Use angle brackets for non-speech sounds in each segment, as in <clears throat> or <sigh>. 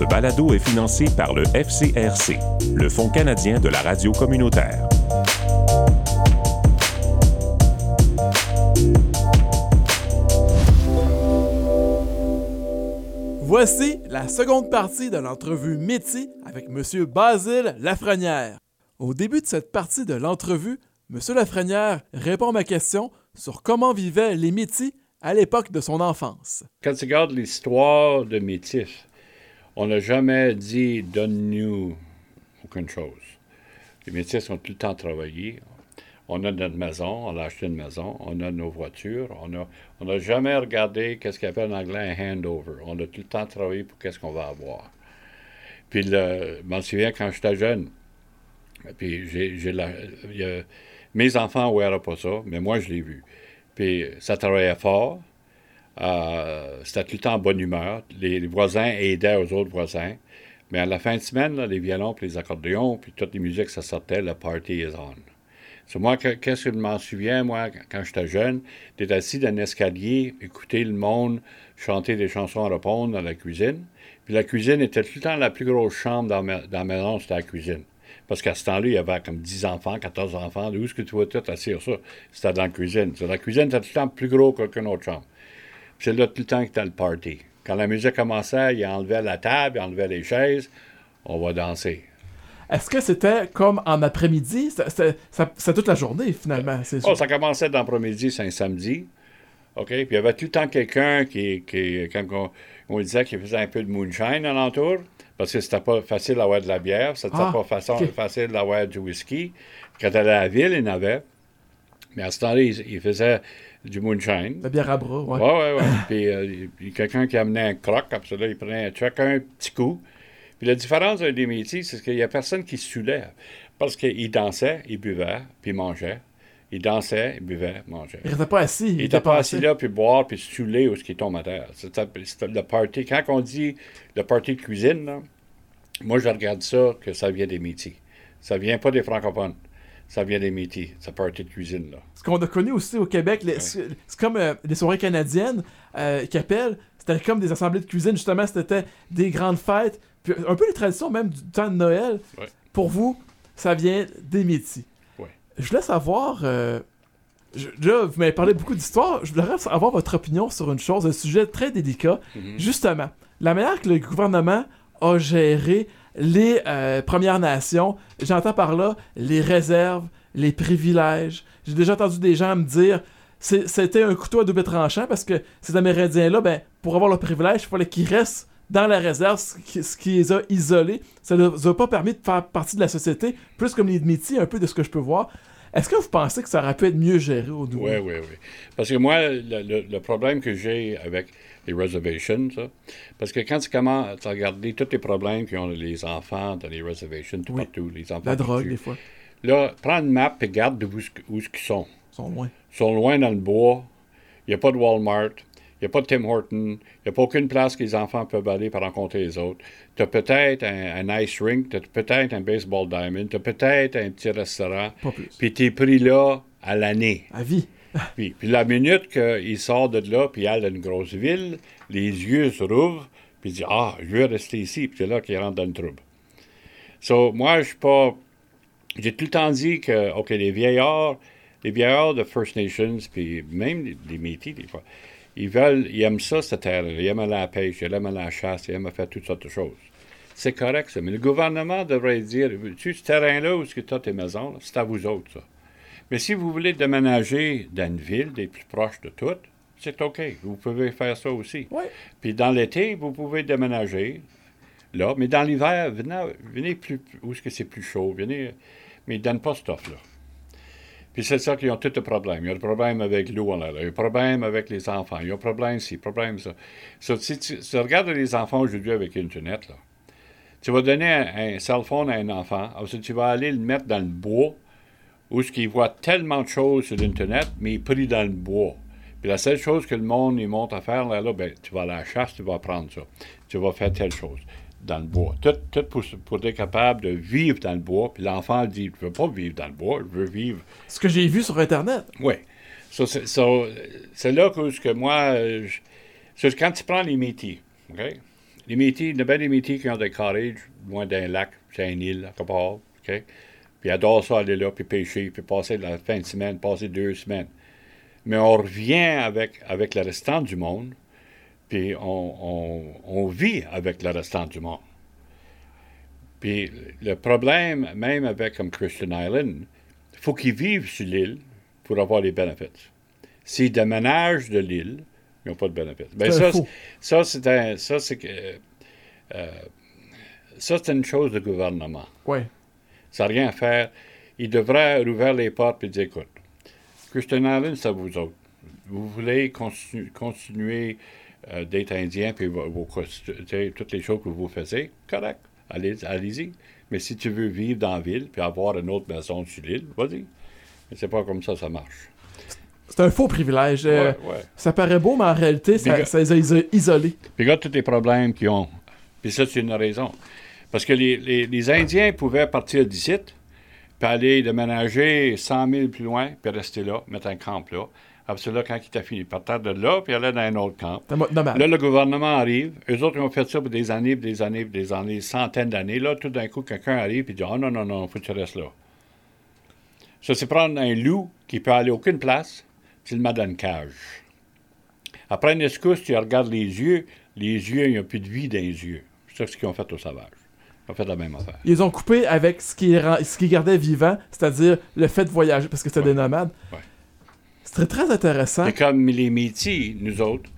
Ce balado est financé par le FCRC, le Fonds canadien de la radio communautaire. Voici la seconde partie de l'entrevue Métis avec M. Basile Lafrenière. Au début de cette partie de l'entrevue, M. Lafrenière répond à ma question sur comment vivaient les Métis à l'époque de son enfance. Quand tu regardes l'histoire de Métis, on n'a jamais dit donne-nous aucune chose. Les Métis ont tout le temps travaillé. On a notre maison, on a acheté une maison, on a nos voitures, on n'a on a jamais regardé qu'est-ce qu'on appelle en anglais un handover. On a tout le temps travaillé pour qu'est-ce qu'on va avoir. Puis, je m'en souviens quand j'étais jeune, puis j'ai, mes enfants ne pas ça, mais moi, je l'ai vu. Puis ça travaillait fort. Euh, c'était tout le temps en bonne humeur. Les, voisins aidaient aux autres voisins. Mais à la fin de semaine, les violons, puis les accordéons, puis toutes les musiques, ça sortait, le party is on. So, moi, qu'est-ce que je m'en souviens, moi, quand j'étais jeune, d'être assis dans un escalier, écouter le monde chanter des chansons à répondre dans la cuisine. Puis la cuisine était tout le temps la plus grosse chambre dans, dans la maison, c'était la cuisine. Parce qu'à ce temps-là, il y avait comme 10 enfants, 14 enfants. D'où est-ce que tu vois tout assis ça? C'était dans la cuisine. la cuisine était tout le temps plus gros qu'aucune autre chambre. C'est là tout le temps que était le party. Quand la musique commençait, il enlevait la table, il enlevait les chaises. On va danser. Est-ce que c'était comme en après-midi? C'est toute la journée, finalement, c'est oh, ça commençait dans l'après-midi, c'est un samedi. OK? Puis il y avait tout le temps quelqu'un qui, qui, quand on, disait qu'il faisait un peu de moonshine alentour, parce que c'était pas facile d'avoir de la bière, c'était ah, pas facile d'avoir du whisky. Quand elle allait à la ville, il y en avait. Mais à ce temps-là, il, faisait du moonshine. La bière à bras, oui. Oui, oui, oui. <laughs> puis, euh, puis quelqu'un qui amenait un croc, comme ça, il prenait chacun un petit coup. Puis la différence des métiers, c'est qu'il n'y a personne qui se saoulait. Parce qu'il dansait, il buvait, puis il mangeait. Il dansait, il buvait, mangeait. Il n'était pas assis. Il n'était pas assis là, puis boire, puis se saouler ou ce qui tombe à terre. C'était le party. Quand on dit le party de cuisine, moi, je regarde ça que ça vient des métiers. Ça vient pas des francophones. Ça vient des métiers, ce party de cuisine. là. Ce qu'on a connu aussi au Québec, c'est comme euh, les soirées canadiennes euh, qui appellent. C'était comme des assemblées de cuisine, justement, c'était des grandes fêtes. Puis un peu les traditions même du temps de Noël. Pour vous, ça vient des métiers. Je voulais savoir. Euh, là, vous m'avez parlé beaucoup d'histoire. Je voudrais avoir votre opinion sur une chose, un sujet très délicat. Mm-hmm. Justement, la manière que le gouvernement a géré les euh, Premières Nations, j'entends par là les réserves, les privilèges. J'ai déjà entendu des gens me dire c'était un couteau à double tranchant parce que ces Amérindiens-là, ben, pour avoir le privilège, il fallait qu'ils restent dans la réserve, ce qui, les a isolés. Ça ne leur a pas permis de faire partie de la société, plus comme les métiers, un peu de ce que je peux voir. Est-ce que vous pensez que ça aurait pu être mieux géré au Oui, oui, oui. Parce que moi, le, problème que j'ai avec les reservations, parce que quand tu commences à regarder tous les problèmes ont les enfants dans les reservations, tout partout, les enfants. La drogue, des fois. Là, prends une map et regarde où, où ils sont. Ils sont loin. Ils sont loin dans le bois. Il n'y a pas de Walmart. Il n'y a pas de Tim Horton. Il n'y a pas aucune place que les enfants peuvent aller pour rencontrer les autres. Tu as peut-être un, ice rink, tu as peut-être un baseball diamond, tu as peut-être un petit restaurant. Pas plus. Puis tu es pris là à l'année. À vie. <laughs> puis, la minute qu'il sort de là, puis il a une grosse ville, les yeux se rouvrent, puis il dit Ah, je veux rester ici. Puis c'est là qu'il rentre dans le trouble. So, moi, je suis pas. J'ai tout le temps dit que, OK, les vieillards, les vieillards de First Nations, puis même les métis, des fois, ils veulent, ils aiment ça, cette terre Ils aiment la pêche, ils aiment la chasse, ils aiment faire toutes sortes de choses. C'est correct, ça. Mais le gouvernement devrait dire, tu ce terrain-là où tu as tes maisons, c'est à vous autres, ça. Mais si vous voulez déménager dans une ville des plus proches de toutes, c'est OK. Vous pouvez faire ça aussi. Oui. Puis dans l'été, vous pouvez déménager là. Mais dans l'hiver, venez, plus, où est-ce que c'est plus chaud, venez, mais ils ne donnent pas ce stuff-là. Puis c'est ça qu'ils ont tous les problèmes. Il y a le problème avec l'eau, il y a le problème avec les enfants, il y a le problème ci, le problème ça. si tu, regardes les enfants aujourd'hui avec Internet, là, tu vas donner un, cell phone à un enfant, ensuite tu vas aller le mettre dans le bois, où ce qu'il voit tellement de choses sur l'Internet, mais pris dans le bois. Puis la seule chose que le monde il monte à faire, là, là ben, tu vas à la chasse, tu vas apprendre ça. Tu vas faire telle chose dans le bois. Tout, pour, pour, être capable de vivre dans le bois. Puis l'enfant dit, je ne veux pas vivre dans le bois, je veux vivre... Ce que j'ai vu sur Internet. Oui. c'est là que, que moi... quand tu prends les métiers, OK? les Métis, il y a bien des Métis qui ont des carrés loin d'un lac, c'est une île, à quelque part, OK? Puis ils adorent ça, aller là, puis pêcher, puis passer la fin de semaine, passer deux semaines. Mais on revient avec, avec le restant du monde, puis on, on vit avec le restant du monde. Puis le problème, même avec comme Christian Island, il faut qu'ils vivent sur l'île pour avoir les bénéfices. S'ils déménagent de l'île, ils n'ont pas de bénéfices. Ben ça, ça, c'est un, ça, c'est euh, ça, c'est une chose de gouvernement. Oui. Ça n'a rien à faire. Ils devraient rouvrir les portes et dire, écoute, Christian Island, c'est vous autres. Vous voulez continuer euh, d'être indien, puis toutes les choses que vous faisiez, correct allez-y. Allez mais si tu veux vivre dans la ville puis avoir une autre maison sur l'île, vas-y. Mais c'est pas comme ça ça marche. C'est un faux privilège. Euh, ça paraît beau, mais en réalité, ça, ça, les a isolés. Puis regarde tous les problèmes qu'ils ont. Puis ça, c'est une raison. Parce que les, les, Indiens pouvaient partir d'ici, puis aller déménager 100 000 plus loin, puis rester là, mettre un camp là. Après là, quand il t'a fini, partir de là, puis aller dans un autre camp. Là, le gouvernement arrive. Eux autres, ils ont fait ça pour des années, des années, des années, centaines d'années. Là, tout d'un coup, quelqu'un arrive et dit Oh non, non, non, il faut que tu restes là. Ça, c'est prendre un loup qui peut aller à aucune place, tu le mets dans une cage. Après une escousse, tu regardes les yeux, les yeux, il n'y a plus de vie dans les yeux. C'est ce qu'ils ont fait aux sauvages. Ils ont fait la même affaire. Ils ont coupé avec ce qui, ce qui gardait vivant, c'est-à-dire le fait de voyager, parce que c'était des nomades. C'est très intéressant. Et comme les Métis, nous autres,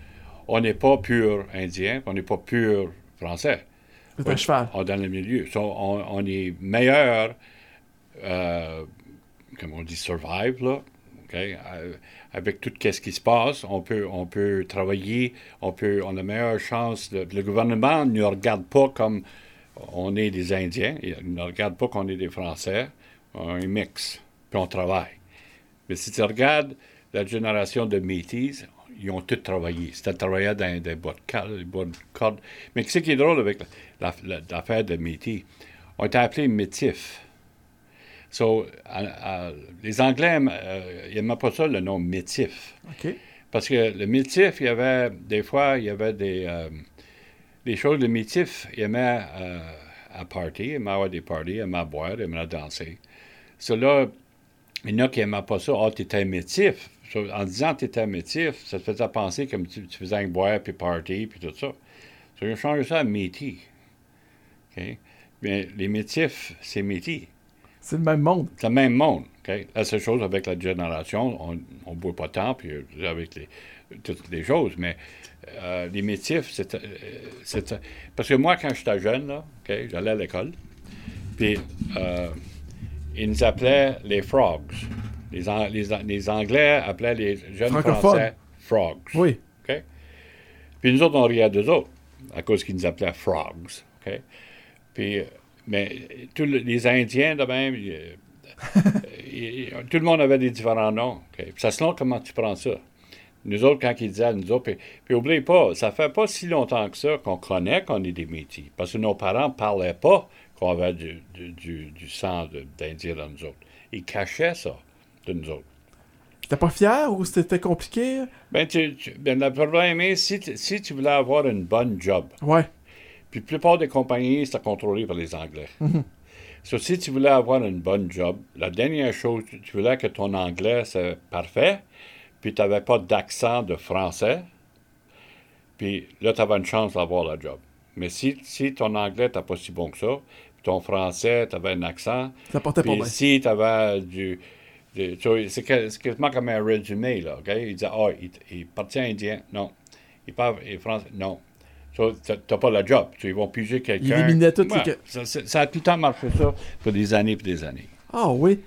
on n'est pas pur indien, on n'est pas pur français. C'est un cheval. On est dans le milieu. on, est meilleur, euh, comme on dit, survive, là. Euh, avec tout ce qui se passe, on peut, on peut travailler, on, peut, on a meilleure chance. le gouvernement ne regarde pas comme on est des Indiens, il ne regarde pas qu'on est des Français, on est mix, puis on travaille. Mais si tu regardes la génération de Métis, ils ont tous travaillé. C'était travailler dans des bois de cordes. Mais ce qui est drôle avec l'affaire de Métis, on était appelés métifs. So, les Anglais, euh, ils n'aimaient pas ça, le nom métif. Parce que le métif, il y avait, des fois, il y avait des, euh, des choses, le métif, il aimait euh, à party, il aimait avoir des parties, il aimait boire, il aimait danser. So, là, il y en a qui n'aimaient pas ça. Ah, oh, tu étais métif en disant que tu étais métif, ça te faisait penser comme tu, faisais un boire, puis party, puis tout ça. Ça a changé ça à métis. Mais les métifs, c'est métis. C'est le même monde. C'est le même monde. La seule chose avec la génération, on ne boit pas tant, puis euh, avec les, toutes les choses, mais euh, les métifs, c'est. Euh, parce que moi, quand j'étais jeune, là, j'allais à l'école, puis ils nous appelaient les frogs. Les, Anglais appelaient les jeunes Français frogs. Oui. Puis nous autres, on riait d'eux autres, à cause qu'ils nous appelaient frogs. Puis, mais tous les Indiens, de même, <laughs> tout le monde avait des différents noms. Puis ça se comment tu prends ça. Nous autres, quand ils disaient à nous autres, puis, puis oubliez pas, ça fait pas si longtemps que ça qu'on connaît qu'on est des métis. Parce que nos parents ne parlaient pas qu'on avait du, du, du sang d'Indiens dans nous autres. Ils cachaient ça de nous autres. T'es pas fier ou c'était compliqué? Ben, tu, ben, le problème est, si, si tu voulais avoir une bonne job, ouais. puis la plupart des compagnies, c'était contrôlé par les Anglais. Mm si tu voulais avoir une bonne job, la dernière chose, tu voulais que ton anglais soit parfait, puis tu n'avais pas d'accent de français, puis là, tu avais une chance d'avoir la job. Mais si, si ton anglais n'était pas si bon que ça, puis ton français, tu avais un accent, ça portait puis si tu avais du c'est quasiment comme un résumé, là, OK? Il dit, ah, oh, il, il partit indien, non. Il parle français, non. Tu n'as pas le job. Ils vont piger quelqu'un. Il éliminait tout. ça, ça, a tout le temps marché ça pour des années et des années. Ah oui.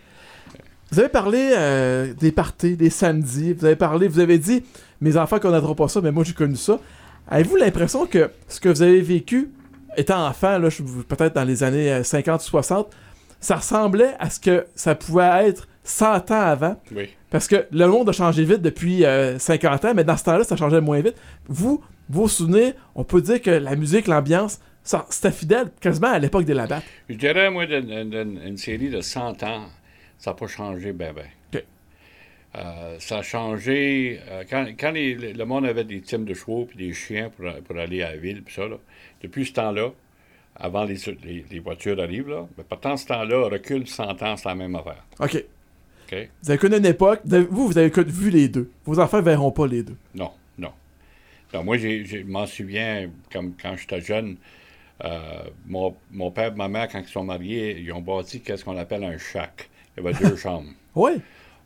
Vous avez parlé euh, des parties, des samedis. Vous avez parlé, vous avez dit, mes enfants connaîtront pas ça, mais moi j'ai connu ça. Avez-vous l'impression que ce que vous avez vécu étant enfant, peut-être dans les années 50 ou 60, ça ressemblait à ce que ça pouvait être 100 ans avant? Oui. Parce que le monde a changé vite depuis 50 euh, ans, mais dans ce temps-là, ça changeait moins vite. Vous, vos souvenirs, on peut dire que la musique, l'ambiance, c'était fidèle quasiment à l'époque des Labatt. Je dirais, moi, d'une série de 100 ans, ça n'a pas changé ben ben. Euh, ça a changé. euh, quand quand les- le monde avait des teams de chevaux puis des chiens pour, pour aller à la ville, puis ça, là, depuis ce temps-là, avant les, les, les voitures arrivent, là, mais pourtant, ce temps-là, recule 100 ans, c'est la même affaire. OK. OK? Vous avez connu une époque. vous avez- Vous, vous avez vu les deux. Vos enfants verront pas les deux. Non, non. Non, moi, je m'en souviens, comme quand j'étais jeune, euh, mon, mon père et ma mère, quand ils sont mariés, ils ont bâti qu'est-ce qu'on appelle un shack. Il y avait deux chambres. <laughs> Oui.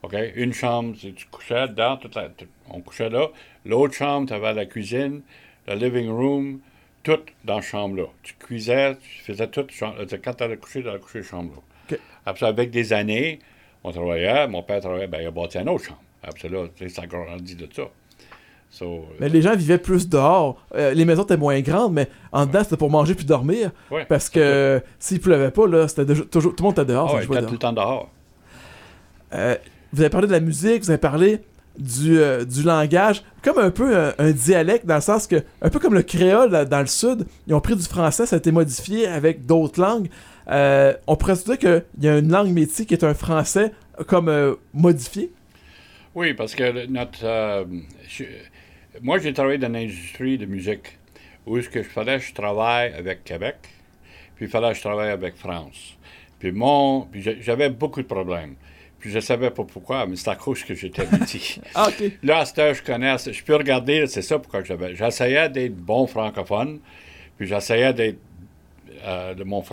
OK? Une chambre, tu couchais dedans, toute la- on couchait là. L'autre chambre, tu avais la cuisine, le living room, tout dans la chambre-là. Tu cuisais, tu faisais tout. euh, Quand tu allais coucher, tu allais coucher chambre-là. OK. Après ça, avec des années, on travaillait, mon père travaillait, ben, il a bâti une autre chambre. Après ça, là, ça a grandi de ça. So, Mais les gens vivaient plus dehors. Euh, les maisons étaient moins grandes, mais en dedans, c'était pour manger puis dormir. ouais. Parce que s'il pleuvait pas, là, c'était toujours, tout le monde était dehors. Ah ouais, tout le temps dehors. Euh, vous avez parlé de la musique, vous avez parlé du, euh, du langage, comme un peu un, un dialecte, dans le sens que, un peu comme le créole dans le sud, ils ont pris du français, ça a été modifié avec d'autres langues. Euh, on pourrait se dire qu'il y a une langue métier qui est un français comme euh, modifié? Oui, parce que notre. euh, moi, j'ai travaillé dans l'industrie de musique, où est-ce que je fallait je travaille avec Québec, puis il fallait que je travaille avec France. Puis mon. J'avais beaucoup de problèmes. Puis je savais pas pourquoi, mais c'est à cause que j'étais petit. <laughs> Ah. Là, à cette heure, je connais, je peux regarder, c'est ça pourquoi j'avais. J'essayais d'être bon francophone, puis j'essayais d'être euh, de mon,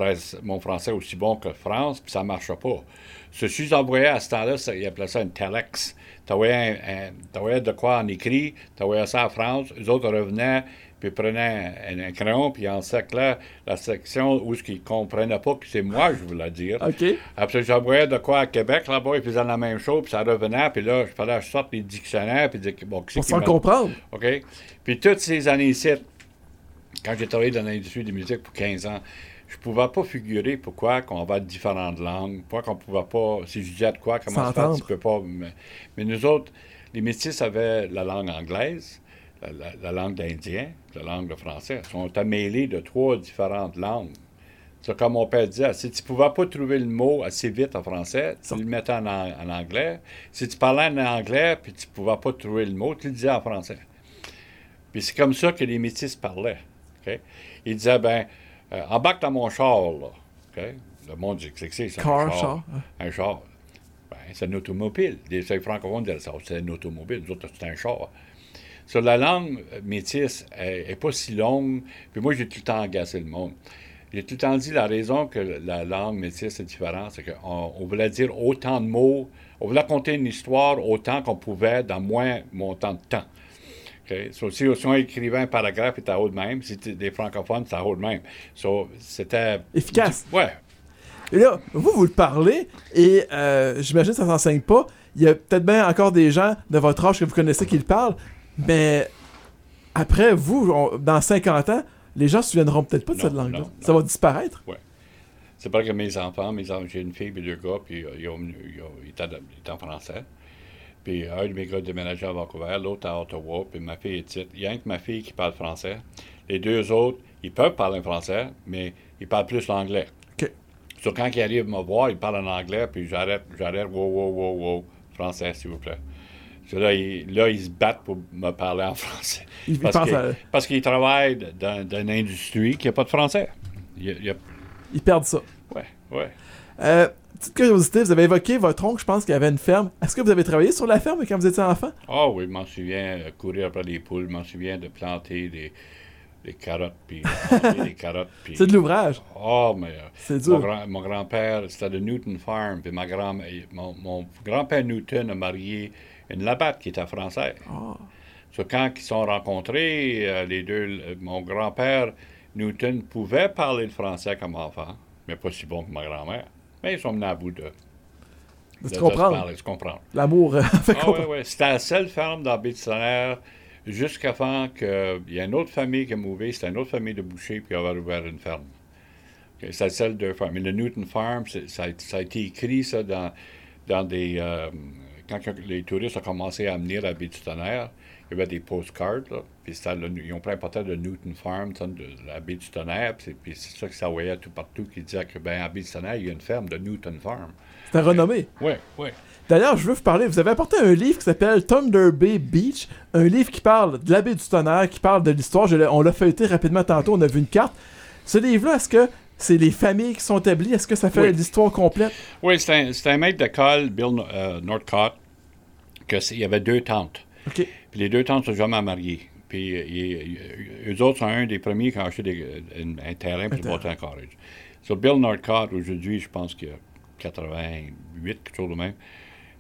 mon français aussi bon que France, puis ça ne marchait pas. Ceci, j'envoyais à ce temps-là, ils appelaient ça une telex. Tu envoyais de quoi en écrit, tu envoyais ça à France, les autres revenaient, puis prenaient un, un crayon, puis en là la section où ils ne comprenaient pas que c'est moi, je voulais dire. Ok. Après, j'envoyais de quoi à Québec, là-bas, ils faisaient la même chose, puis ça revenait, puis là, il fallait que je sorte les dictionnaires, puis dire, bon, qu'est-ce Pour s'en comprendre. OK? Puis toutes ces années-ci, quand j'ai travaillé dans l'industrie de musique pour 15 ans, je pouvais pas figurer pourquoi qu'on avait différentes langues, pourquoi qu'on pouvait pas, si je disais de quoi, comment ça fait, S'entendre. tu peux pas. Mais, mais nous autres, les métis avaient la langue anglaise, la, la- la langue d'Indien, la langue de français. Sont mêlés de trois différentes langues. C'est comme mon père disait, si tu ne pouvais pas trouver le mot assez vite en français, tu le mettais en, an- en anglais. Si tu parlais en anglais puis tu ne pouvais pas trouver le mot, tu le disais en français. Puis c'est comme ça que les métis parlaient. Ils disaient, ben, euh, embarque dans mon char, là. Le monde dit, c'est que c'est, Car, un char. char. Un char. Ben, c'est une automobile. Les les francophones disaient ça, c'est une automobile. Nous autres, c'est un char. Sur la langue métisse n'est pas si longue. Puis moi, j'ai tout le temps agacé le monde. J'ai tout le temps dit la raison que la langue métisse est différente, c'est qu'on on voulait dire autant de mots, on voulait conter une histoire autant qu'on pouvait dans moins montant de temps. OK? So, si, si on écrivait un paragraphe, c'était haut de même. Si c'était des francophones, c'était haut de même. So, c'était... Efficace. Ouais. Et là, vous, vous le parlez, et euh, j'imagine que ça s'enseigne pas. Il y a peut-être bien encore des gens de votre âge que vous connaissez qui le parlent, mais après, vous, on- dans 50 ans, les gens se souviendront peut-être pas de Non, cette langue-là. Ça va disparaître. C'est pas que mes enfants, mes enfants, j'ai une fille et deux gars, puis euh, ils, ont, ils, ont- ils étaient, ils étaient en français. Puis un de mes gars déménageait à Vancouver, l'autre à Ottawa, puis ma fille est petite. Il y a que ma fille qui parle français. Les deux autres, ils peuvent parler français, mais ils parlent plus l'anglais. OK. So, quand ils arrivent me voir, ils parlent en anglais, puis j'arrête, j'arrête, wow, wow, wow, wow, français, s'il vous plaît. Là, ils, là, ils se battent pour me parler en français. Ils, Parce à- qu'ils travaillent dans, dans une industrie qui n'a pas de français. Il il a- ils perdent ça. ouais, ouais. Euh, petite curiosité, vous avez évoqué votre oncle, je pense qu'il avait une ferme. Est-ce que vous avez travaillé sur la ferme quand vous étiez enfant? Ah oui, je m'en souviens, euh, courir après les poules, je m'en souviens de planter des, des carottes, puis <laughs> des carottes, puis... C'est de l'ouvrage. Oh, mais euh, C'est mon, dur. mon grand-père, c'était de Newton Farm, puis ma grand, mon, mon grand-père Newton a marié une labatte qui était française. Ah. So, quand ils se sont rencontrés, euh, les deux, mon grand-père Newton pouvait parler le français comme enfant, mais pas si bon que ma grand-mère. Mais ils sont menés à bout de, De de- comprendre. parler, de se comprendre. L'amour euh, <laughs> fait Ah ouais, ouais. C'était la seule ferme dans Baie-du-Tonnerre jusqu'à temps qu'il y a une autre famille qui a mouvé. C'était une autre famille de bouchers puis avait ouvert une ferme. Ok, C'était celle de ferme. Mais le Newton Farm, c'est- ça a, ça a été écrit ça dans, dans des... euh, quand les touristes ont commencé à venir à Baie-du-Tonnerre, il y avait des postcards, là, puis ils ont pris un portrait de Newton Farm, de la baie du Tonnerre, puis c'est ça que ça voyait tout partout, qui disait que, ben, à baie du Tonnerre, il y a une ferme de Newton Farm. C'était renommé. Oui, oui. D'ailleurs, je veux vous parler, vous avez apporté un livre qui s'appelle Thunder Bay Beach, un livre qui parle de la baie du Tonnerre, qui parle de l'histoire. On l'a feuilleté rapidement tantôt, on a vu une carte. Ce livre-là, est-ce que c'est les familles qui sont établies? Est-ce que ça fait l'histoire complète? Oui, c'est un, un, maître d'école, Bill euh, Northcott, qu'il y avait deux tantes. Puis les deux tantes sont jamais mariées. Puis euh, eux autres sont un des premiers qui ont acheté un, terrain pour bâtir un college. So Bill Northcott, aujourd'hui, je pense qu'il y a 88, quelque chose de même.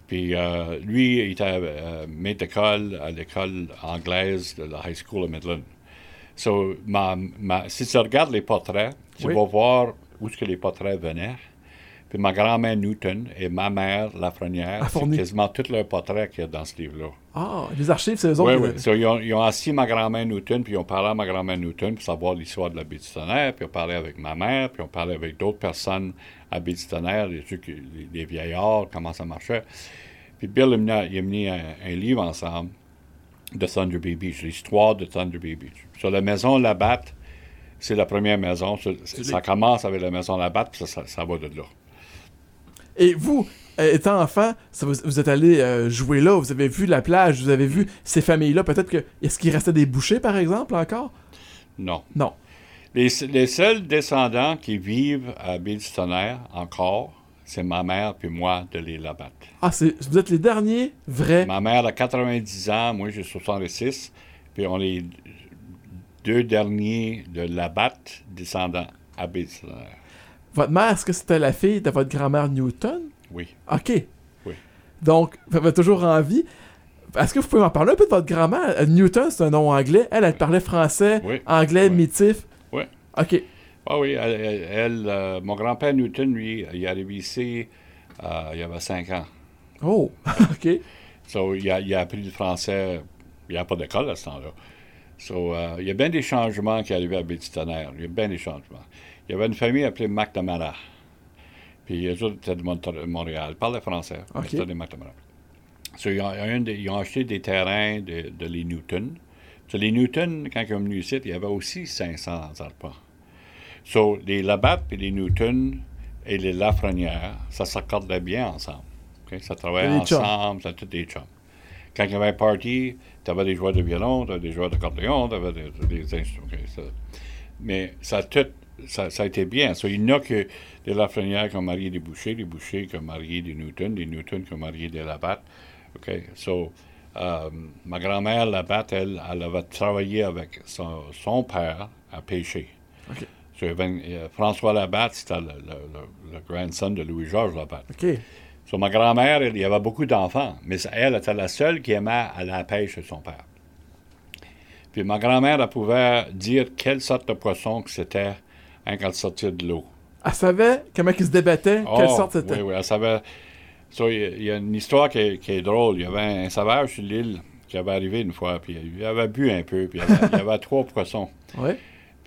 Puis euh, lui, il était euh, maître d'école à l'école anglaise de la High School of Midland. So, ma, si tu regardes les portraits, tu vas voir où est-ce que les portraits venaient. Puis ma grand-mère Newton et ma mère Lafrenière, c'est quasiment tous leurs portraits qu'il y a dans ce livre-là. Ah, les archives, c'est eux autres. Oui, oui. ils, ont, assis ma grand-mère Newton, puis ils ont parlé à ma grand-mère Newton pour savoir l'histoire de la baie puis ils ont parlé avec ma mère, puis ils ont parlé avec d'autres personnes à baie les, les, vieillards, comment ça marchait. Puis Bill, il a mis un, livre ensemble de Thunder Bay Beach, l'histoire de Thunder Bay Beach. Sur la maison Labatte, c'est la première maison. Ça, commence avec la maison Labatte, puis ça, ça, va de là. Et vous, euh, étant enfant, vous, êtes allé euh, jouer là, vous avez vu la plage, vous avez vu ces familles-là. Peut-être que. Est-ce qu'il restait des bouchers, par exemple, encore? Non. Non. Les, seuls descendants qui vivent à baie encore, c'est ma mère puis moi de les Labatte. Ah, vous êtes les derniers vrais. Ma mère a 90 ans, moi j'ai 66, puis on est deux derniers de Labatte descendants à baie votre mère, est-ce que c'était la fille de votre grand-mère Newton? Oui. OK. Oui. Donc, elle avait toujours envie. Est-ce que vous pouvez m'en parler un peu de votre grand-mère? Euh, Newton, c'est un nom anglais. Elle, elle parlait français, anglais, métif. Oui. OK. Ah oui, elle, euh, mon grand-père Newton, lui, il est arrivé ici euh, il y avait cinq ans. Oh, <laughs> OK. So, il a, il a appris le français. Il n'y a pas d'école à ce temps-là. So, il y a bien des changements qui arrivaient à Bétitonnerre. Il y a bien des changements. Il y avait une famille appelée McNamara. Puis les autres étaient de Montréal. Ils parlaient français. Okay. C'était des McNamara. So, ils, ont, acheté des terrains de, les Newton. So, les Newton, quand ils sont venus ici, il y avait aussi 500 arpents. So, les Labatt et les Newton et les Lafrenière, ça s'accordait bien ensemble. Ça travaillait ensemble, c'était des chums. Quand il y avait un party, tu avais des joueurs de violon, tu avais des joueurs d'accordéon, tu avais des, instruments. Mais ça a tout ça, a été bien. il y en a que des Lafrenières qui ont marié des Bouchers, des Bouchers qui ont marié des Newton, des Newton qui ont marié des Labatt. OK? So, euh, ma grand-mère Labatt, elle, elle avait travaillé avec son, père à pêcher. OK. Euh, François Labatt, c'était le, le, grandson de Louis-Georges Labatt. OK. So, ma grand-mère, il y avait beaucoup d'enfants, mais elle était la seule qui aimait aller à la pêche de son père. Puis ma grand-mère, elle pouvait dire quelle sorte de poisson que c'était Hein, quand elle sortait de l'eau. Elle savait comment il se débattait, quelle oh, sorte c'était. Oui, oui, elle savait. Il y, a une histoire qui est, drôle. Il y avait un sauvage sur l'île qui avait arrivé une fois, puis il avait bu un peu, puis il y avait, trois poissons. Oui.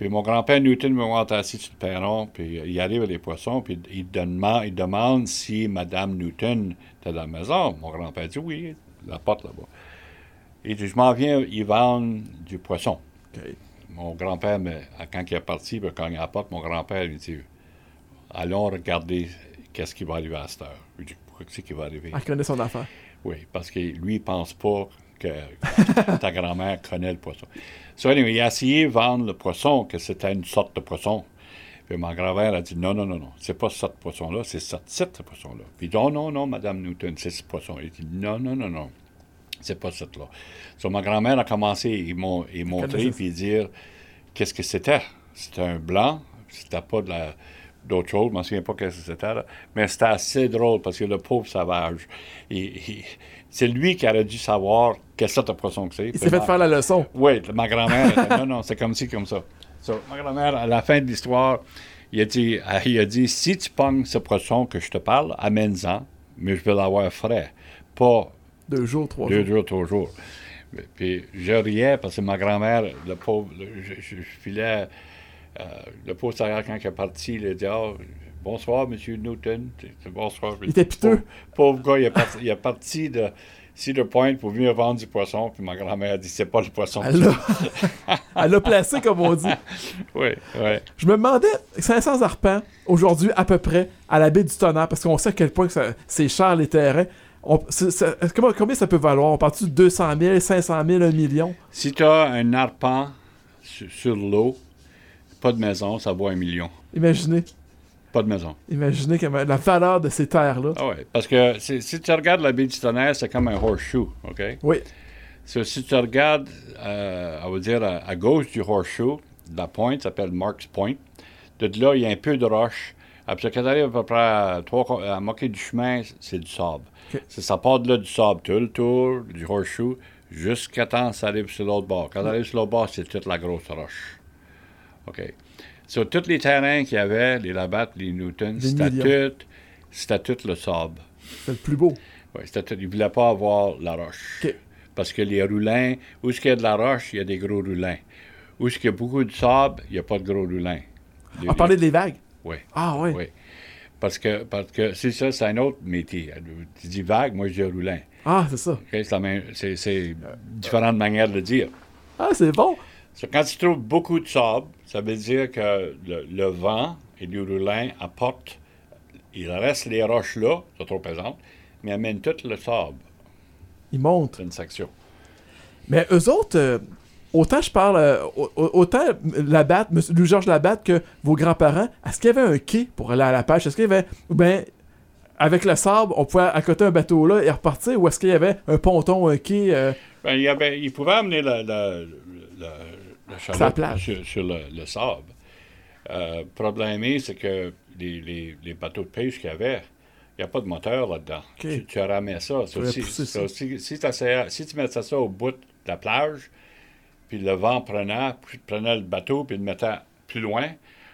Puis mon grand-père Newton me voit assis sur le perron, puis il arrive avec les poissons, puis il, demande, il demande si Mme Newton était dans la maison. Mon grand-père dit oui, la porte là-bas. Il dit Je m'en viens y vendre du poisson. Mon grand-père, quand il est parti, quand il apporte, mon grand-père lui dit Allons regarder qu'est-ce qui va arriver à cette heure. Je dis Pourquoi c'est qui va arriver? Elle connaît son affaire. Oui, parce que lui, il pense pas que ta grand-mère connaît le poisson. So, anyway, il a essayé de vendre le poisson, que c'était une sorte de poisson. Puis mon grand-père a dit non, non, non, non, c'est pas ce poisson-là, c'est ce type de poisson-là. Puis il dit non, non, non, Madame Newton, c'est ce poisson. Il dit non, non, non, non. C'est pas ça, là. So, ma grand-mère a commencé à y montrer puis dire qu'est-ce que c'était. C'était un blanc, c'était pas de la d'autre chose, je ne me souviens pas ce que c'était, mais c'était assez drôle parce que le pauvre sauvage, c'est lui qui aurait dû savoir quelle sorte de poisson que c'est. Il s'est fait faire la leçon. Oui, ma grand-mère, non, non, c'est comme ci, comme ça. ma grand-mère, à la fin de l'histoire, il a, dit, il a dit si tu pognes ce poisson que je te parle, amène-en, mais je vais l'avoir frais. Pas deux jours, trois jours. Deux jours, trois jours. Puis je riais parce que ma grand-mère, le pauvre, je, filais, euh, le pauvre quand il est parti, il a dit oh, Bonsoir, M. Newton. Bonsoir. Il était piteux. Pauvre, gars, il est parti, il est parti de Cedar Point pour venir vendre du poisson. Puis ma grand-mère a dit c'est pas le poisson. Elle l'a, <laughs> placé, comme on dit. oui, oui. Je me demandais, 500 arpents, aujourd'hui, à peu près, à la baie du Tonnerre, parce qu'on sait à quel point c'est cher les terrains. On- comment- combien ça peut valoir? On parle-tu de 200 000, 500 000, 1 million? Si tu as un arpent sur, sur l'eau, pas de maison, ça vaut un million. Imaginez, Pas de maison. imaginez comment- la valeur de ces terres-là. Ah ouais, parce que si, si tu regardes la baie du tonnerre, c'est comme un horseshoe, OK? Oui, So, si tu regardes, euh, on va dire, à, à gauche du horseshoe, la pointe s'appelle Marks Point. De là, il y a un peu de roche. Après, quand tu arrives à peu près à, trois, à moitié du chemin, c'est du sable. Ça part de là du sable tout le tour du horseshoe jusqu'à temps que ça arrive sur l'autre bord. Quand ça arrive sur l'autre bord, c'est toute la grosse roche. OK. Sur tous les terrains qu'il y avait, les Labatt, les Newton, c'était tout, c'était tout le sable. c'est le plus beau. Oui, c'était tout. Ils ne voulaient pas avoir la roche. Parce que les roulins, où est-ce qu'il y a de la roche, il y a des gros roulins. Où est-ce qu'il y a beaucoup de sable, il n'y a pas de gros roulins. Les- On parlait des vagues? Oui, Ah, oui. oui. Parce que, parce que c'est ça, c'est un autre métier. Tu dis vague, moi je dis roulin. Ah, c'est ça. C'est, la même- c'est, c'est différentes manières de le dire. Ah, c'est bon. Quand tu trouves beaucoup de sable, ça veut dire que le, le vent et le roulin apportent, il reste les roches là, c'est trop pesant, mais amènent tout le sable Ils montent. d'une section. Mais eux autres, euh, autant je parle, euh, au- au- autant Labatte, Louis-Georges Labatte que vos grands-parents, est-ce qu'il y avait un quai pour aller à la pêche? Est-ce qu'il y avait, ou bien, avec le sable, on pouvait accoter un bateau là et repartir, ou est-ce qu'il y avait un ponton, un quai? euh, Ben, il, y avait, il pouvait amener Sur la plage. sur, sur le, le sable. Euh, problème, c'est que les, les, les bateaux de pêche qu'il y avait, il n'y a pas de moteur là-dedans. Tu, tu ramais ça. Si, ça. si, si t'essayais- si tu mettais ça au bout de la plage, puis le vent prenait, puis tu prenais le bateau, puis le mettait plus loin.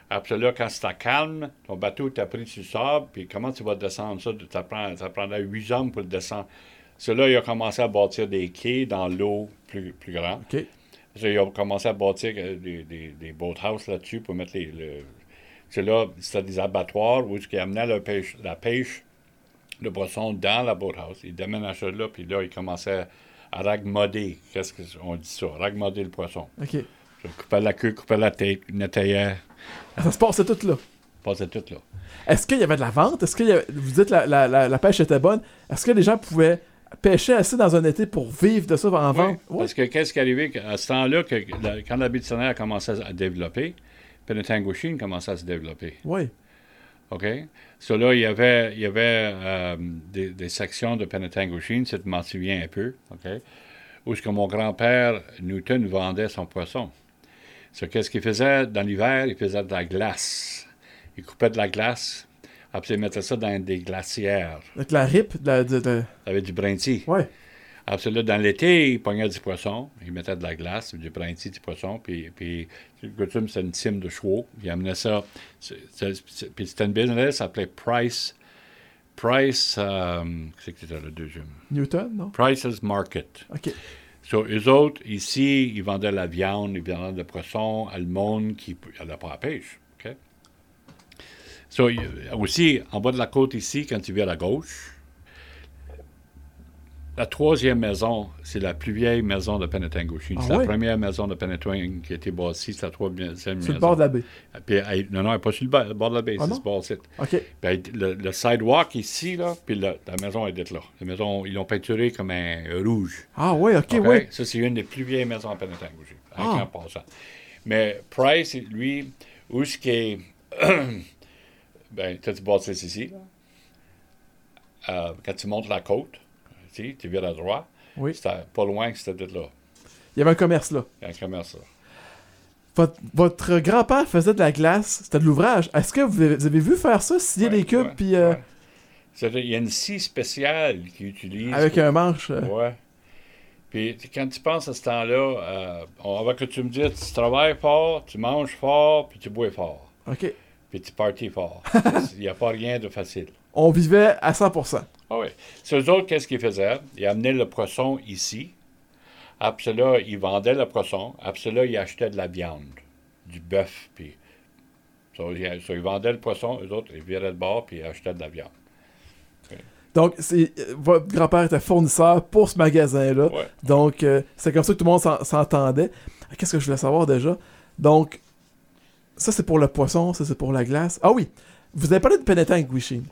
Après là, quand c'était calme, ton bateau t'a pris sur le sable, puis comment tu vas descendre ça? Ça, prend, ça prendrait huit hommes pour le descendre. Cela, il a commencé à bâtir des quais dans l'eau plus, plus grande. Ils ont commencé à bâtir euh, des, des, des boathouses là-dessus pour mettre les. Le... C'est là, c'était des abattoirs où ils amenaient la pêche, la pêche de poisson dans la boathouse. Ils déménageaient là, puis là, ils commençaient à ragmoder. Qu'est-ce qu'on dit ça? Ragmoder le poisson. OK. Ils coupaient la queue, coupaient la tête, nettoyaient, Ça se passait tout là. passaient tout là. Est-ce qu'il y avait de la vente? Est-ce avait- vous dites la, la, la, la pêche était bonne. Est-ce que les gens pouvaient pêcher assez dans un été pour vivre de ça en Oui, vente? Oui. Parce que qu'est-ce qui est arrivé à ce temps-là, que la- quand la a commencé à développer, Penetanguishene commençait à se développer. Oui. OK? So là, il y avait, il y avait euh, des, des sections de Penetanguishene, si tu m'en souviens un peu, OK? Où ce que mon grand-père Newton vendait son poisson. So, qu'est-ce qu'il faisait dans l'hiver? Il faisait de la glace. Il coupait de la glace, après il mettait ça dans des glacières. Avec la rip de la. De, de- Avec du brinty. Ouais. Après ça, là, dans l'été, il pognait du poisson, il mettait de la glace, du brinty, du poisson, puis, puis le coutume, c'était une cime de chevaux. Il amenait ça. c'est- c'est- c'est- puis c'était une business, ça s'appelait Price. Price, euh, qu'est-ce que c'était le deuxième? Newton, non? Price's Market. OK. So, eux autres, ici, ils vendaient la viande, ils vendaient le poisson à le monde qui n'allait pas à la pêche. So, aussi, en bas de la côte ici, quand tu viens à gauche, la troisième maison, c'est la plus vieille maison de Penetanguishene. Ah c'est la première maison de Penetanguishene qui a été bâtie, c'est la troisième maison. Sur le bord de la baie? Puis, elle- non, non, elle n'est pas sur le bord, de la baie, Ah c'est ce bord-ci. OK. Puis, elle- le, le sidewalk ici, là, puis la, la maison est d'être là. La maison, ils l'ont peinturée comme un rouge. Ah, ouais, OK, OK? ouais. Ça, c'est une des plus vieilles maisons à Penetanguishene, Ah. un passant. Mais Price, lui, où ce qui est... <clears throat> ben, tu as du bâtisse ici. Euh, quand tu montes la côte, tu viens à droite, Oui. c'était pas loin que c'était de là. Il y avait un commerce là. Il y a un commerce là. Votre, votre grand-père faisait de la glace, c'était de l'ouvrage. Est-ce que vous avez, vous avez vu faire ça, scier Ouais, les cubes, puis euh, ouais. Il y a une scie spéciale qu'ils utilisent. avec un manche? euh, Ouais. Puis quand tu penses à ce temps-là, euh, on va que tu me dises, tu travailles fort, tu manges fort, puis tu bois fort, OK. Puis tu parties fort. <laughs> Il n'y a pas rien de facile. On vivait à 100%. Ah oui. Sur eux autres, qu'est-ce qu'ils faisaient? Ils amenaient le poisson ici. Après cela, ils vendaient le poisson. Après cela, ils achetaient de la viande, du bœuf. Puis, so, ils, so, ils vendaient le poisson. Eux autres, ils viraient de bord puis ils achetaient de la viande. Donc, c'est, euh, votre grand-père était fournisseur pour ce magasin-là. Ouais. Donc, euh, c'est comme ça que tout le monde s'en- s'entendait. Qu'est-ce que je voulais savoir déjà? Donc, ça, c'est pour le poisson, ça, c'est pour la glace. Ah oui, vous avez parlé de Penetang, Wishin.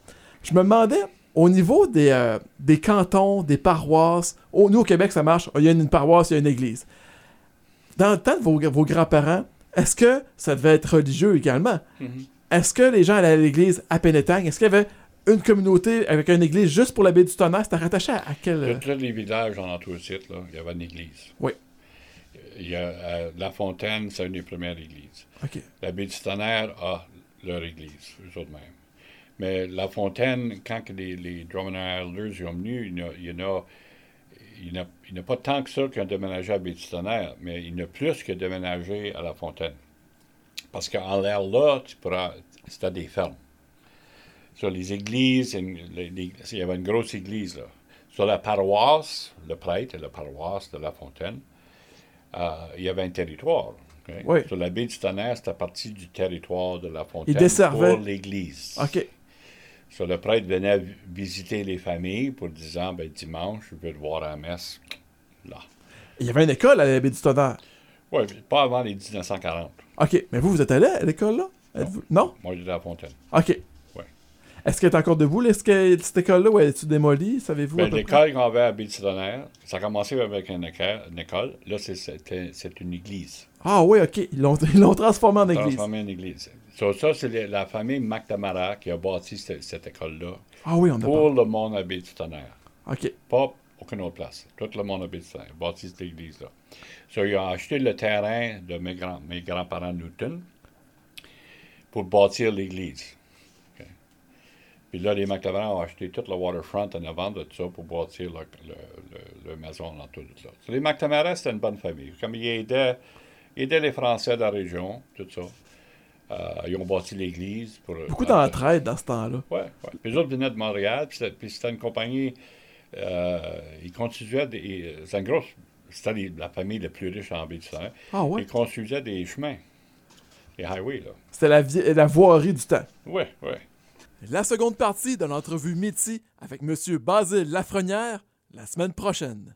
Je me demandais, au niveau des, euh, des cantons, des paroisses, nous, au Québec, ça marche. Il y a une paroisse, il y a une église. Dans le temps de vos, vos grands-parents, est-ce que ça devait être religieux également? Mhm. Est-ce que les gens allaient à l'église à Penetang? Est-ce qu'il y avait une communauté avec une église juste pour la baie du tonnerre? C'était rattaché à, quel... De tous les villages en entour site, là, il y avait une église. Oui. Il y a, euh, La Fontaine, c'est une des premières églises. Ok. La baie du Tonnerre a leur église, eux autres mêmes. Mais La Fontaine, quand que les, les Drummond Islanders sont venus, il y en a, il n'y pas tant que ça qui ont déménagé à baie du Tonnerre, mais il y en a plus ont déménagé à La Fontaine. Parce qu'en l'air là, tu pourras, c'était des fermes. Sur les églises, une- les- les- il y avait une grosse église là. Sur la paroisse, le prêtre et la paroisse de La Fontaine, il y avait un territoire. ok? Oui. Sur la baie du Tonnerre, c'était partie du territoire de La Fontaine pour l'église. Ok. Sur le prêtre venait vi- visiter les familles pour disant ben, dimanche, je veux te voir à la messe. Là. Il y avait une école à la baie du tonnerre. Oui, pas avant les 1940. Ok. Mais vous, vous êtes allé à l'école, là? Êtes-vous- Non? Moi, j'étais à La Fontaine. Ok. Est-ce qu'elle est encore debout? Est-ce que cette école-là, ou est-tu démolie? Savez-vous? Ben? L'école qu'on avait à Bétisonnaire, ça a commencé avec une école, là c'est- une église. Ah oui, ok. Ils l'ont ils l'ont transformé en église. Transformé en église. So, ça, c'est la famille McNamara qui a bâti cette, cette école-là Ah oui, on a pour le monde à Bétisonnaire. Ok. Pas aucune autre place. Tout le monde a bâti cette église-là. So, ils ont acheté le terrain de mes, grands, mes grands-parents Newton pour bâtir l'église. Puis là, les McNamara ont acheté tout le waterfront en avant de tout ça pour bâtir le, le, le- le maison en tout ça. Les McNamara, c'était une bonne famille. Comme ils aidaient, ils aidaient les Français de la région, tout ça. Euh, ils ont bâti l'église. pour Beaucoup d'entraide dans ce temps-là. oui, ouais. Puis les autres venaient de Montréal, puis c'était, une compagnie. euh, ils construisaient des. C'est une grosse. C'était la famille la plus riche en baie du Saint. Ah ouais? Ils construisaient des chemins. Des highways, là. C'était la, vie- la voirie du temps. Oui, oui. La seconde partie de l'entrevue Métis avec M. Basile Lafrenière la semaine prochaine.